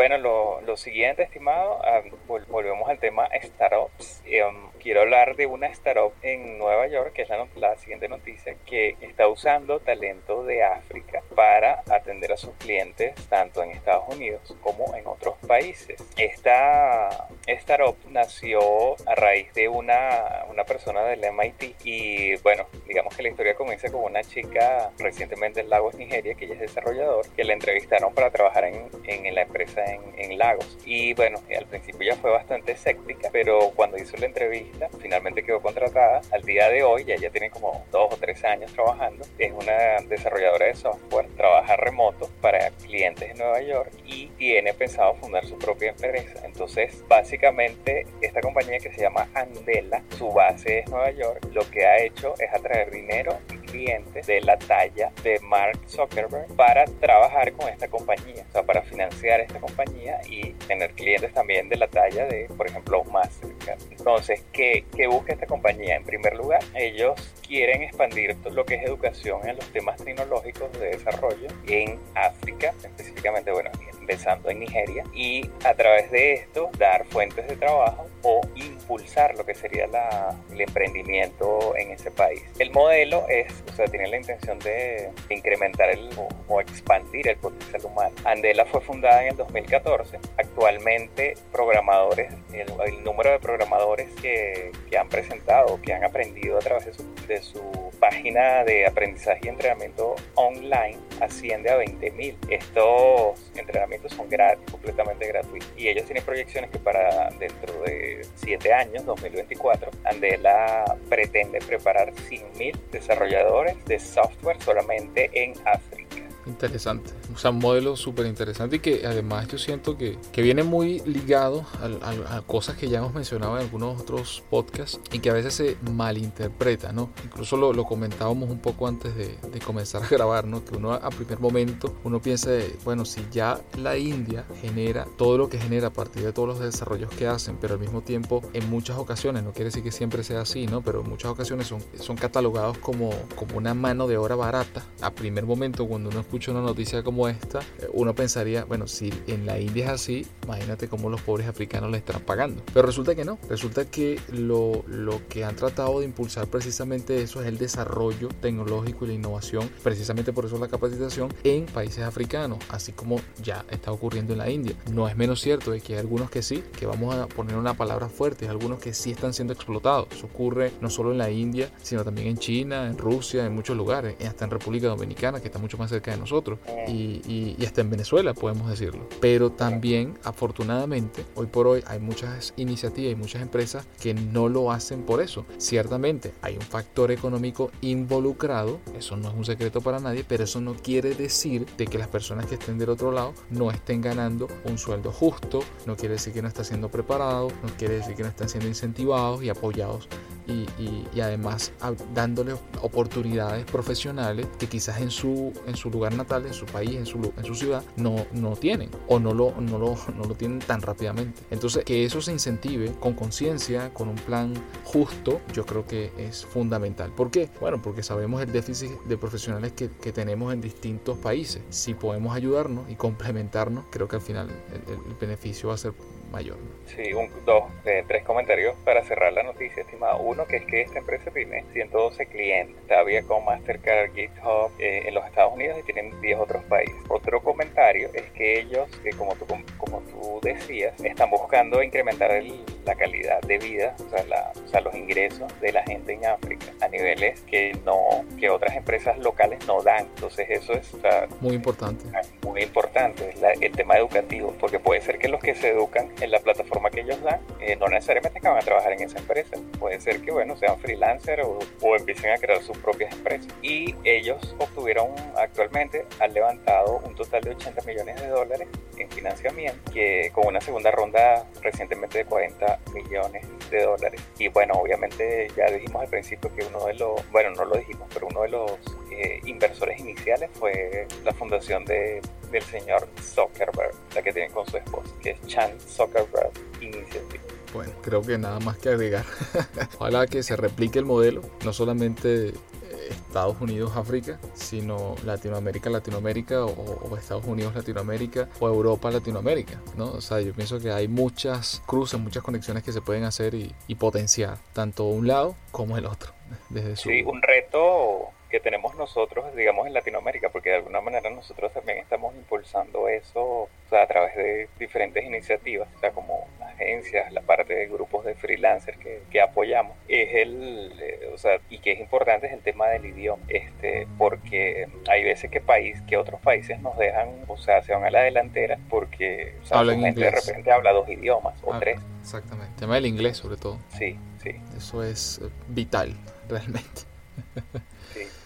bueno, lo, lo siguiente, estimado, ah, volvemos al tema startups. Um, quiero hablar de una startup en Nueva York, que es la, la, siguiente noticia, que está usando talento de África para atender a sus clientes tanto en Estados Unidos como en otros países. Esta startup nació a raíz de una, una persona del MIT y bueno, digamos que la historia comienza con una chica recientemente en Lagos, Nigeria, que ella es desarrollador, que la entrevistaron para trabajar en, en la empresa en, en Lagos. Y bueno, al principio ya fue bastante escéptica, pero cuando hizo la entrevista, finalmente quedó contratada. Al día de hoy, ya ella tiene como dos o tres años trabajando, es una desarrolladora de software, trabaja remoto para clientes en Nueva York y tiene pensado fundar su propia empresa. Entonces, básicamente, esta compañía que se llama Andela, su base es Nueva York, lo que ha hecho es atraer dinero clientes de la talla de Mark Zuckerberg para trabajar con esta compañía, o sea, para financiar esta compañía y tener clientes también de la talla de, por ejemplo, Mastercard. Entonces, ¿qué, qué busca esta compañía? En primer lugar, ellos quieren expandir lo que es educación en los temas tecnológicos de desarrollo en África, específicamente, bueno, empezando en Nigeria, y a través de esto dar fuentes de trabajo o impulsar lo que sería la, el emprendimiento en ese país. El modelo es, o sea, tiene la intención de incrementar el, o, expandir el potencial humano. Andela fue fundada en el 2014. Actualmente, programadores, el, número de programadores que, que, han presentado, que han aprendido a través de su, de su página de aprendizaje y entrenamiento online asciende a 20.000. Estos entrenamientos son gratis, completamente gratuitos. Y ellos tienen proyecciones que para dentro de 7 años, 2024, Andela pretende preparar 100.000 desarrolladores de software solamente en África. Interesante. O sea, un modelo súper interesante y que además yo siento que, que viene muy ligado a, a, cosas que ya hemos mencionado en algunos otros podcasts y que a veces se malinterpreta, ¿no? Incluso lo, lo comentábamos un poco antes de, de, comenzar a grabar, ¿no? Que uno a primer momento, uno piensa, bueno, si ya la India genera todo lo que genera a partir de todos los desarrollos que hacen, pero al mismo tiempo en muchas ocasiones, no quiere decir que siempre sea así, ¿no? Pero en muchas ocasiones son, son catalogados como, como una mano de obra barata. A primer momento, cuando uno escucha una noticia como esta, eh, uno pensaría, bueno, si en la India es así, imagínate cómo los pobres africanos le están pagando. Pero resulta que no, resulta que lo, lo que han tratado de impulsar precisamente eso es el desarrollo tecnológico y la innovación, precisamente por eso la capacitación en países africanos, así como ya está ocurriendo en la India. No es menos cierto de que hay algunos que sí, que vamos a poner una palabra fuerte, algunos que sí están siendo explotados. Eso ocurre no solo en la India, sino también en China, en Rusia, en muchos lugares, hasta en República Dominicana, que está mucho más cerca de nosotros y, hasta en Venezuela podemos decirlo. Pero también, afortunadamente, hoy por hoy hay muchas iniciativas y muchas empresas que no lo hacen por eso. Ciertamente hay un factor económico involucrado, eso no es un secreto para nadie, pero eso no quiere decir de que las personas que estén del otro lado no estén ganando un sueldo justo, no quiere decir que no estén siendo preparados, no quiere decir que no estén siendo incentivados y apoyados y, además dándole oportunidades profesionales que quizás en su, en su lugar natal, en su país, en su, en su ciudad, no, no tienen o no lo, no, lo, no lo tienen tan rápidamente. Entonces, que eso se incentive con conciencia, con un plan justo, yo creo que es fundamental. ¿Por qué? Bueno, porque sabemos el déficit de profesionales que, que tenemos en distintos países. Si podemos ayudarnos y complementarnos, creo que al final el beneficio va a ser mayor. Sí, un, dos, eh, tres comentarios para cerrar la noticia, estimado. Uno, que es que esta empresa tiene 112 clientes, todavía con Mastercard, GitHub eh, en los Estados Unidos y tienen 10 otros países. Otro comentario es que ellos, que como tú, como tú decías, están buscando incrementar la calidad de vida, o sea, o sea, los ingresos de la gente en África a niveles que no que otras empresas locales no dan. Entonces eso es muy importante. Muy importante, el tema educativo, porque puede ser que los que se educan en la plataforma que ellos dan, eh, no necesariamente que van a trabajar en esa empresa. Puede ser que, bueno, sean freelancers o, o, empiecen a crear sus propias empresas. Y ellos obtuvieron actualmente, han levantado un total de 80 millones de dólares en financiamiento, que con una segunda ronda recientemente de 40 millones de dólares. Y bueno, obviamente ya dijimos al principio que uno de los, bueno, no lo dijimos, pero uno de los eh, inversores iniciales fue la fundación de, del señor Zuckerberg, la que tiene con su esposa, que es Chan Zuckerberg Initiative. Bueno, creo que nada más que agregar. Ojalá que se replique el modelo, no solamente Estados Unidos, África, sino Latinoamérica, Latinoamérica o, Estados Unidos, Latinoamérica o Europa, Latinoamérica, ¿no? O sea, yo pienso que hay muchas cruces, muchas conexiones que se pueden hacer y, potenciar, tanto un lado como el otro. Desde Sí, un reto que tenemos nosotros, digamos, en Latinoamérica, porque de alguna manera nosotros también estamos impulsando eso o sea, a través de diferentes iniciativas, o sea, como agencias, la parte de grupos de freelancers que, que apoyamos, es el, eh, o sea, y que es importante es el tema del idioma, este, porque hay veces que país, que otros países nos dejan, o sea, se van a la delantera porque o sea, gente de repente habla dos idiomas o ah, tres. Exactamente, el tema del inglés sobre todo. Sí, sí. Eso es eh, vital, realmente.